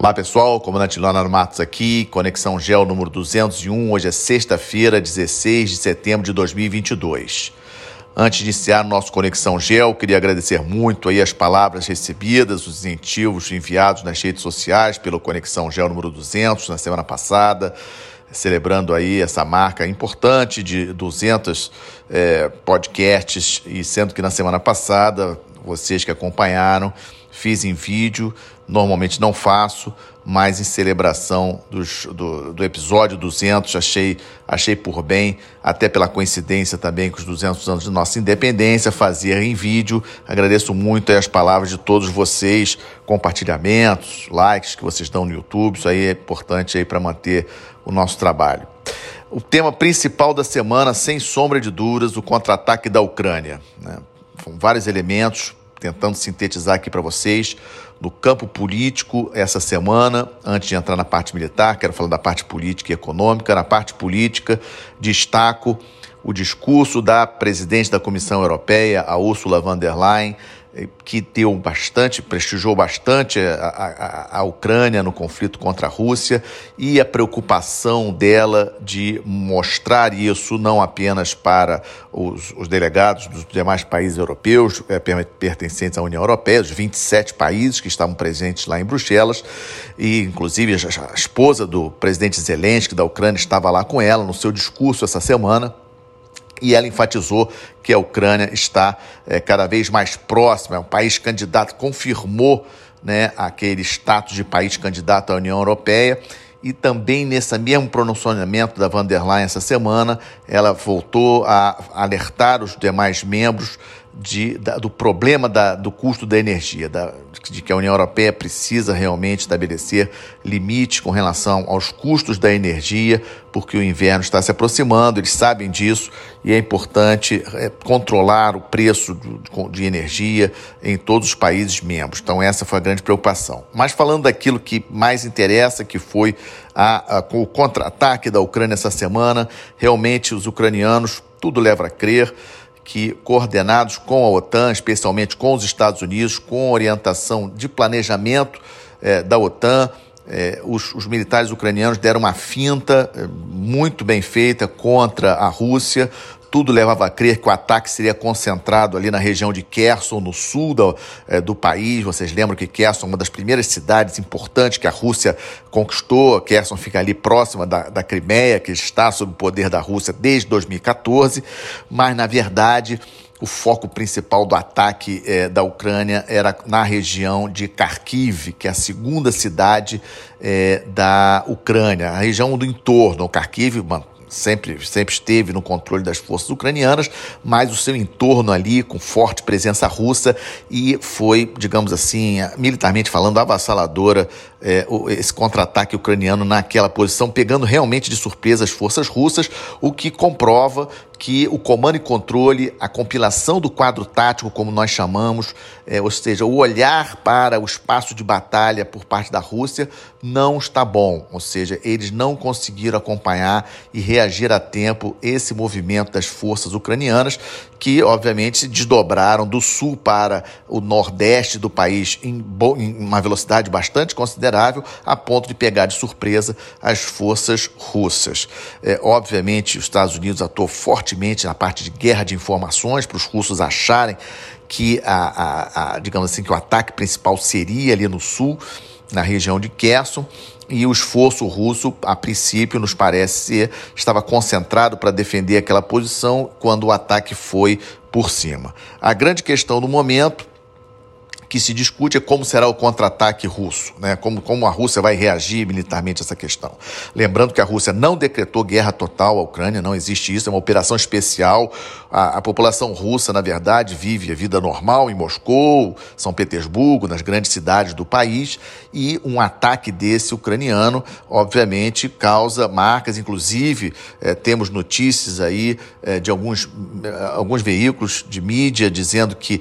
Olá pessoal, comandante Leonardo Matos aqui, Conexão Gel número 201. Hoje é sexta-feira, 16 de setembro de 2022. Antes de iniciar nosso Conexão Gel, queria agradecer muito aí as palavras recebidas, os incentivos enviados nas redes sociais pelo Conexão Gel número 200 na semana passada, celebrando aí essa marca importante de 200 é, podcasts e sendo que na semana passada vocês que acompanharam fiz em vídeo, normalmente não faço, mas em celebração dos, do, do, episódio 200, achei, achei por bem, até pela coincidência também com os 200 anos de nossa independência, fazer em vídeo. Agradeço muito as palavras de todos vocês, compartilhamentos, likes que vocês dão no YouTube, isso aí é importante aí para manter o nosso trabalho. O tema principal da semana, sem sombra de dúvidas, o contra-ataque da Ucrânia. Né? Vários elementos, tentando sintetizar aqui para vocês. No campo político, essa semana, antes de entrar na parte militar, quero falar da parte política e econômica. Na parte política, destaco o discurso da presidente da Comissão Europeia, a Ursula von der Leyen, que deu bastante, prestigiou bastante a, a, a, Ucrânia no conflito contra a Rússia e a preocupação dela de mostrar isso não apenas para os, os delegados dos demais países europeus é, pertencentes à União Europeia, os 27 países que estavam presentes lá em Bruxelas, e inclusive a esposa do presidente Zelensky da Ucrânia estava lá com ela no seu discurso essa semana e ela enfatizou que a Ucrânia está é, cada vez mais próxima, é um país candidato, confirmou né, aquele status de país candidato à União Europeia. E também nesse mesmo pronunciamento da van der Leyen essa semana, ela voltou a alertar os demais membros de, da, do problema da, do custo da energia, da, de que a União Europeia precisa realmente estabelecer limites com relação aos custos da energia, porque o inverno está se aproximando, eles sabem disso e é importante é, controlar o preço de, de energia em todos os países membros. Então, essa foi a grande preocupação. Mas falando daquilo que mais interessa, que foi a, a, o contra-ataque da Ucrânia essa semana, realmente os ucranianos, tudo leva a crer que, coordenados com a OTAN, especialmente com os Estados Unidos, com orientação de planejamento eh, da OTAN, eh, os, os, militares ucranianos deram uma finta eh, muito bem feita contra a Rússia, tudo levava a crer que o ataque seria concentrado ali na região de Kherson, no sul do, é, do país. Vocês lembram que Kherson é uma das primeiras cidades importantes que a Rússia conquistou. Kherson fica ali próxima da, da Crimeia, que está sob o poder da Rússia desde 2014. Mas, na verdade, o foco principal do ataque é, da Ucrânia era na região de Kharkiv, que é a segunda cidade é, da Ucrânia, a região do entorno. Kharkiv, uma sempre, sempre esteve no controle das forças ucranianas, mas o seu entorno ali, com forte presença russa, e foi, digamos assim, militarmente falando, avassaladora é, esse contra-ataque ucraniano naquela posição, pegando realmente de surpresa as forças russas, o que comprova que o comando e controle, a compilação do quadro tático, como nós chamamos, é, ou seja, o olhar para o espaço de batalha por parte da Rússia, não está bom. Ou seja, eles não conseguiram acompanhar e reagir a tempo esse movimento das forças ucranianas, que obviamente se desdobraram do sul para o nordeste do país em, em uma velocidade bastante considerável, a ponto de pegar de surpresa as forças russas. É, obviamente, os Estados Unidos atuou fortemente na parte de guerra de informações para os russos acharem que a, a, a, digamos assim que o ataque principal seria ali no sul, na região de Kherson e o esforço russo, a princípio, nos parece ser, estava concentrado para defender aquela posição quando o ataque foi por cima. A grande questão no momento que se discute é como será o contra-ataque russo, né? como, como a Rússia vai reagir militarmente a essa questão. Lembrando que a Rússia não decretou guerra total à Ucrânia, não existe isso, é uma operação especial. A, a população russa, na verdade, vive a vida normal em Moscou, São Petersburgo, nas grandes cidades do país, e um ataque desse ucraniano, obviamente, causa marcas, inclusive eh, temos notícias aí eh, de alguns, eh, alguns veículos de mídia dizendo que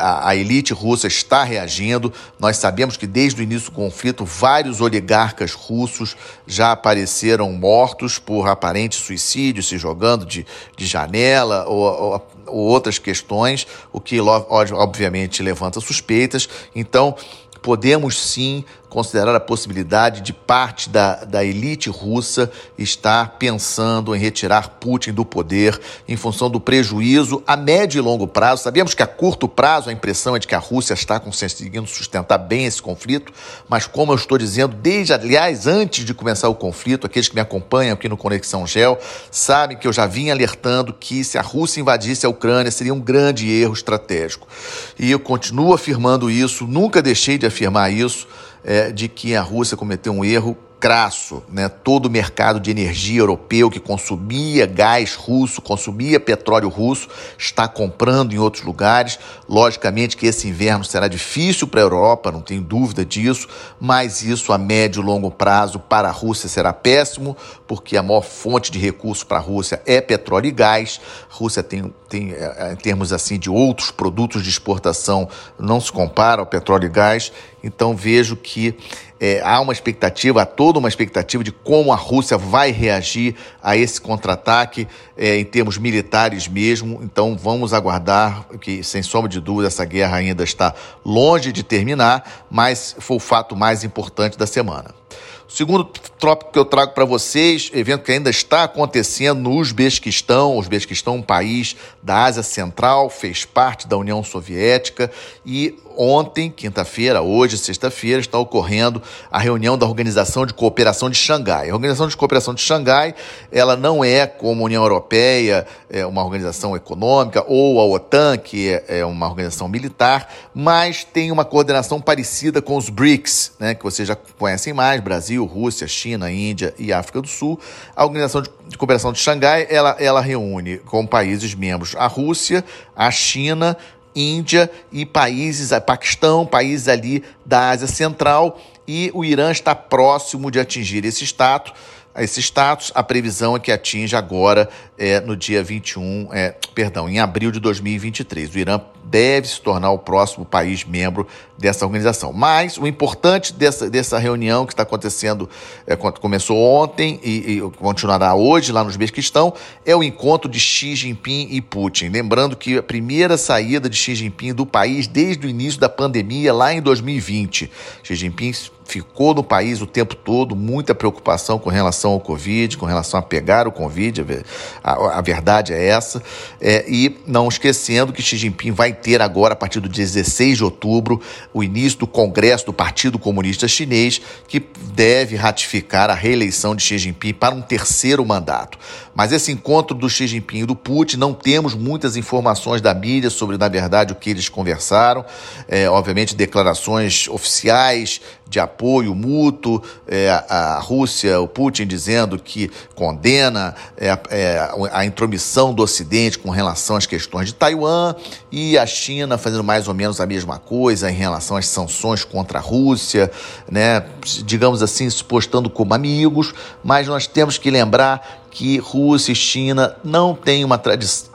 a, a elite russa Rússia está reagindo. Nós sabemos que desde o início do conflito, vários oligarcas russos já apareceram mortos por aparente suicídio, se jogando de, de janela ou, ou, ou outras questões, o que obviamente levanta suspeitas. Então, podemos sim considerar a possibilidade de parte da, da elite russa estar pensando em retirar Putin do poder em função do prejuízo a médio e longo prazo. Sabemos que a curto prazo a impressão é de que a Rússia está conseguindo sustentar bem esse conflito, mas como eu estou dizendo, desde aliás, antes de começar o conflito, aqueles que me acompanham aqui no Conexão Gel sabem que eu já vim alertando que se a Rússia invadisse a Ucrânia seria um grande erro estratégico. E eu continuo afirmando isso, nunca deixei de afirmar isso, é, de que a Rússia cometeu um erro crasso, né? Todo o mercado de energia europeu que consumia gás russo, consumia petróleo russo, está comprando em outros lugares. Logicamente que esse inverno será difícil para a Europa, não tenho dúvida disso, mas isso a médio e longo prazo para a Rússia será péssimo, porque a maior fonte de recursos para a Rússia é petróleo e gás. A Rússia tem, tem, é, em termos assim de outros produtos de exportação, não se compara ao petróleo e gás. Então vejo que é, há uma expectativa, há toda uma expectativa de como a Rússia vai reagir a esse contra-ataque é, em termos militares mesmo. Então vamos aguardar, que sem sombra de dúvida essa guerra ainda está longe de terminar, mas foi o fato mais importante da semana. Segundo tópico que eu trago para vocês, evento que ainda está acontecendo no Uzbequistão. O Uzbequistão é um país da Ásia Central, fez parte da União Soviética e ontem, quinta-feira, hoje, sexta-feira, está ocorrendo a reunião da Organização de Cooperação de Xangai. A Organização de Cooperação de Xangai, ela não é como a União Europeia, é uma organização econômica, ou a OTAN, que é, é uma organização militar, mas tem uma coordenação parecida com os BRICS, né, que vocês já conhecem mais, Brasil, Rússia, China, Índia e África do Sul. A Organização de Cooperação de Xangai, ela, ela reúne com países membros a Rússia, a China, Índia e países, Paquistão, países ali da Ásia Central, e o Irã está próximo de atingir esse status esse status. A previsão é que atinja agora é, no dia 21, é, perdão, em abril de 2023. O Irã deve se tornar o próximo país membro dessa organização. Mas o importante dessa, dessa reunião que está acontecendo, é, começou ontem e, e, continuará hoje lá no Uzbequistão, é o encontro de Xi Jinping e Putin. Lembrando que a primeira saída de Xi Jinping do país desde o início da pandemia, lá em 2020. Xi Jinping ficou no país o tempo todo, muita preocupação com relação ao Covid, com relação a pegar o Covid, a, a verdade é essa, é, e não esquecendo que Xi Jinping vai ter agora, a partir do dia 16 de outubro, o início do Congresso do Partido Comunista Chinês, que deve ratificar a reeleição de Xi Jinping para um terceiro mandato. Mas esse encontro do Xi Jinping e do Putin, não temos muitas informações da mídia sobre, na verdade, o que eles conversaram. É, obviamente, declarações oficiais de apoio mútuo, é, a Rússia, o Putin dizendo que condena é, é, a intromissão do Ocidente com relação às questões de Taiwan e a China fazendo mais ou menos a mesma coisa em relação às sanções contra a Rússia, né, digamos assim, se postando como amigos, mas nós temos que lembrar que Rússia e China não têm uma tradição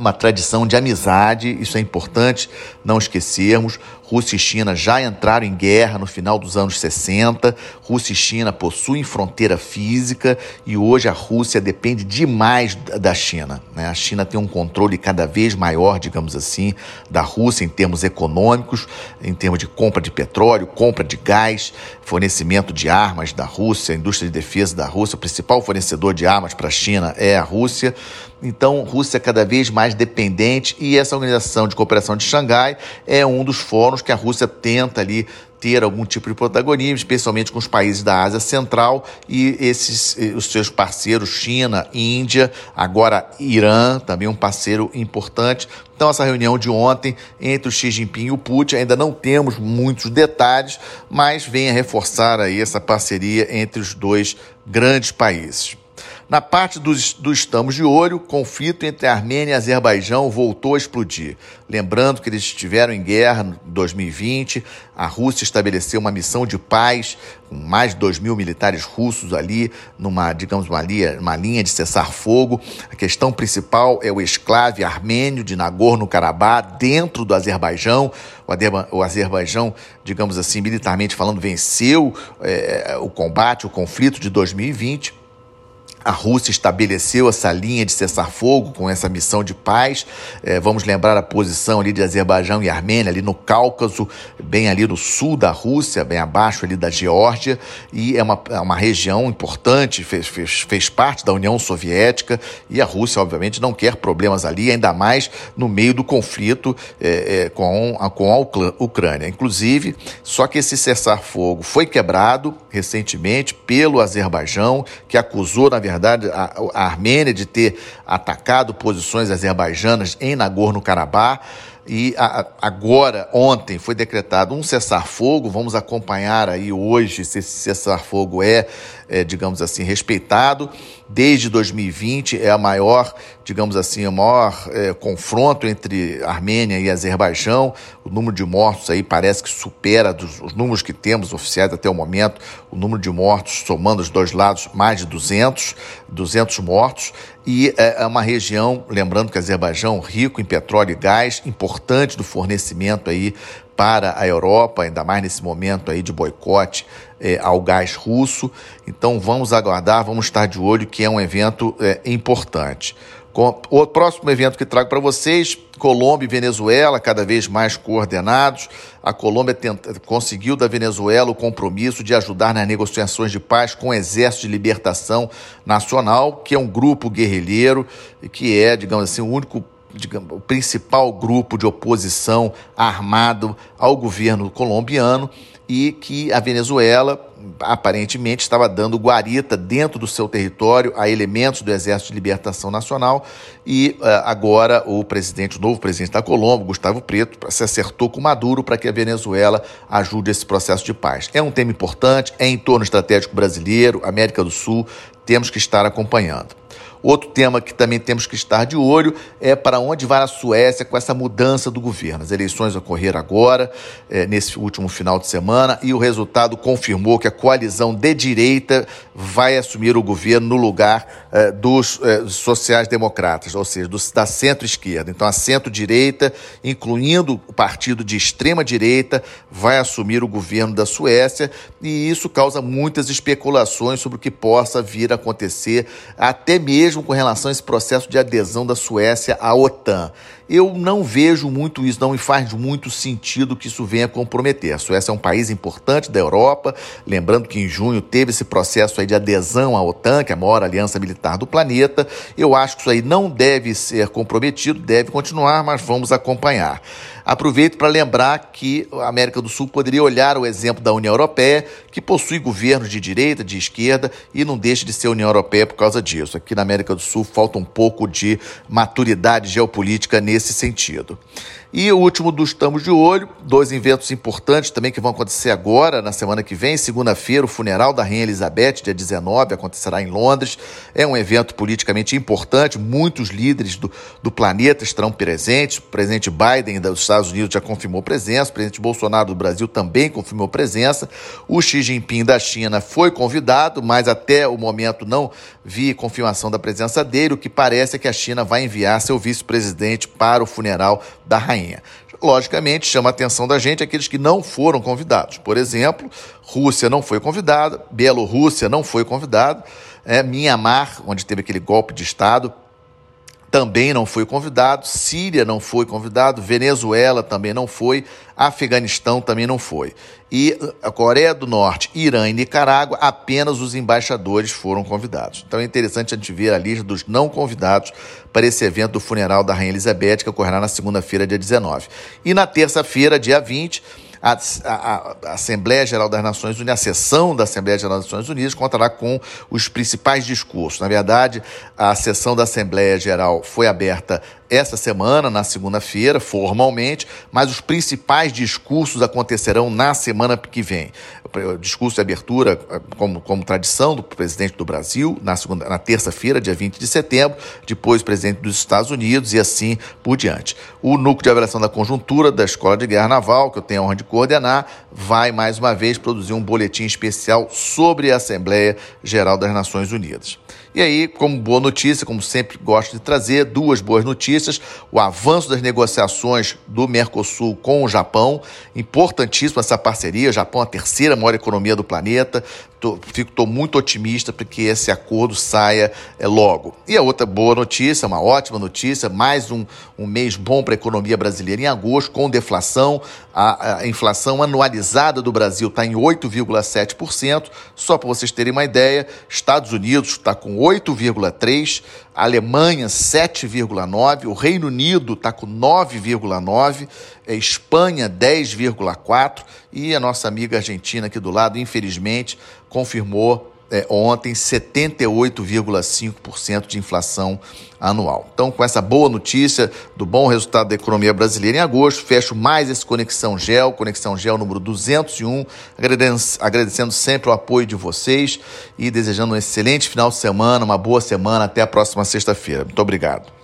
uma tradição de amizade, isso é importante não esquecermos. Rússia e China já entraram em guerra no final dos anos 60. Rússia e China possuem fronteira física e hoje a Rússia depende demais da China. Né? A China tem um controle cada vez maior, digamos assim, da Rússia em termos econômicos, em termos de compra de petróleo, compra de gás, fornecimento de armas da Rússia, indústria de defesa da Rússia. O principal fornecedor de armas para a China é a Rússia. Então, Rússia é cada vez mais dependente e essa organização de cooperação de Xangai é um dos fóruns que a Rússia tenta ali ter algum tipo de protagonismo, especialmente com os países da Ásia Central e esses os seus parceiros China, Índia, agora Irã, também um parceiro importante. Então essa reunião de ontem entre o Xi Jinping e o Putin ainda não temos muitos detalhes, mas vem a reforçar aí essa parceria entre os dois grandes países. Na parte do, Estamos de Olho, o conflito entre Armênia e Azerbaijão voltou a explodir. Lembrando que eles estiveram em guerra em 2020, a Rússia estabeleceu uma missão de paz com mais de 2 mil militares russos ali, numa, digamos, uma linha, uma linha de cessar-fogo. A questão principal é o esclave armênio de Nagorno-Karabakh dentro do Azerbaijão. O, o Azerbaijão, digamos assim, militarmente falando, venceu é, o combate, o conflito de 2020 a Rússia estabeleceu essa linha de cessar-fogo com essa missão de paz. É, vamos lembrar a posição ali de Azerbaijão e Armênia, ali no Cáucaso, bem ali no sul da Rússia, bem abaixo ali da Geórgia, e é uma, é uma região importante, fez, fez, fez parte da União Soviética, e a Rússia, obviamente, não quer problemas ali, ainda mais no meio do conflito é, é, com, a, com a Ucrânia. Inclusive, só que esse cessar-fogo foi quebrado recentemente pelo Azerbaijão, que acusou, na verdade, verdade, a, a Armênia de ter atacado posições azerbaijanas em Nagorno-Karabakh. E a, agora, ontem, foi decretado um cessar-fogo. Vamos acompanhar aí hoje se esse cessar-fogo é, é, digamos assim, respeitado. Desde 2020 é a maior, digamos assim, o maior é, confronto entre Armênia e Azerbaijão. O número de mortos aí parece que supera dos, os números que temos oficiais até o momento, o número de mortos, somando os dois lados, mais de 200, 200 mortos. E é, é uma região, lembrando que Azerbaijão rico em petróleo e gás, importante do fornecimento aí para a Europa, ainda mais nesse momento aí de boicote é, ao gás russo. Então vamos aguardar, vamos estar de olho que é um evento é, importante. O próximo evento que trago para vocês, Colômbia e Venezuela, cada vez mais coordenados. A Colômbia tenta, conseguiu da Venezuela o compromisso de ajudar nas negociações de paz com o Exército de Libertação Nacional, que é um grupo guerrilheiro e que é, digamos assim, o único digamos, o principal grupo de oposição armado ao governo colombiano e que a Venezuela aparentemente estava dando guarita dentro do seu território a elementos do Exército de Libertação Nacional e uh, agora o presidente, o novo presidente da Colômbia, Gustavo Preto, se acertou com Maduro para que a Venezuela ajude esse processo de paz. É um tema importante, é em torno estratégico brasileiro, América do Sul, temos que estar acompanhando. Outro tema que também temos que estar de olho é para onde vai a Suécia com essa mudança do governo. As eleições ocorreram agora, é, nesse último final de semana, e o resultado confirmou que a coalizão de direita vai assumir o governo no lugar é, dos é, sociais-democratas, ou seja, do, da centro-esquerda. Então, a centro-direita, incluindo o partido de extrema-direita, vai assumir o governo da Suécia, e isso causa muitas especulações sobre o que possa vir a acontecer, até mesmo mesmo com relação a esse processo de adesão da Suécia à OTAN. Eu não vejo muito isso, não me faz muito sentido que isso venha comprometer. A Suécia é um país importante da Europa, lembrando que em junho teve esse processo de adesão à OTAN, que é a maior aliança militar do planeta. Eu acho que isso aí não deve ser comprometido, deve continuar, mas vamos acompanhar. Aproveito para lembrar que a América do Sul poderia olhar o exemplo da União Europeia, que possui governos de direita, de esquerda e não deixa de ser União Europeia por causa disso. Aqui na América do Sul falta um pouco de maturidade geopolítica nesse sentido. E o último dos estamos de olho, dois eventos importantes também que vão acontecer agora, na semana que vem, segunda-feira, o funeral da Rainha Elizabeth, dia 19, acontecerá em Londres. É um evento politicamente importante, muitos líderes do, do planeta estarão presentes. O presidente Biden dos Estados Unidos já confirmou presença, o presidente Bolsonaro do Brasil também confirmou presença. O Xi Jinping da China foi convidado, mas até o momento não vi confirmação da presença dele. O que parece é que a China vai enviar seu vice-presidente para o funeral da rainha rainha. Logicamente, chama a atenção da gente aqueles que não foram convidados. Por exemplo, Rússia não foi convidada, Bielorrússia não foi convidada, é, Mianmar, onde teve aquele golpe de Estado, também não foi convidado, Síria não foi convidado, Venezuela também não foi, Afeganistão também não foi. E a Coreia do Norte, Irã e Nicarágua, apenas os embaixadores foram convidados. Então é interessante a gente ver a lista dos não convidados para esse evento do funeral da Rainha Elizabeth, que ocorrerá na segunda-feira, dia 19. E na terça-feira, dia 20, a, a, a, Assembleia Geral das Nações Unidas, a sessão da Assembleia Geral das Nações Unidas contará com os principais discursos. Na verdade, a sessão da Assembleia Geral foi aberta essa semana, na segunda-feira, formalmente, mas os principais discursos acontecerão na semana que vem. O discurso de abertura, como, como tradição do presidente do Brasil, na, segunda, na terça-feira, dia 20 de setembro, depois presidente dos Estados Unidos e assim por diante. O núcleo de avaliação da conjuntura da Escola de Guerra Naval, que eu tenho a honra de coordenar, vai mais uma vez produzir um boletim especial sobre a Assembleia Geral das Nações Unidas. E aí, como boa notícia, como sempre gosto de trazer, duas boas notícias: o avanço das negociações do Mercosul com o Japão, importantíssima essa parceria. O Japão é a terceira maior economia do planeta. Estou muito otimista para que esse acordo saia é, logo. E a outra boa notícia, uma ótima notícia, mais um, um mês bom para a economia brasileira em agosto, com deflação. A, a inflação anualizada do Brasil está em 8,7%. Só para vocês terem uma ideia, Estados Unidos está com 8,3%, Alemanha 7,9%, o Reino Unido está com 9,9%, é, Espanha 10,4% e a nossa amiga argentina aqui do lado, infelizmente, confirmou é, ontem 78,5% de inflação anual. Então, com essa boa notícia do bom resultado da economia brasileira em agosto, fecho mais esse Conexão Gel, Conexão Gel número 201, agradecendo sempre o apoio de vocês e desejando um excelente final de semana, uma boa semana, até a próxima sexta-feira. Muito obrigado.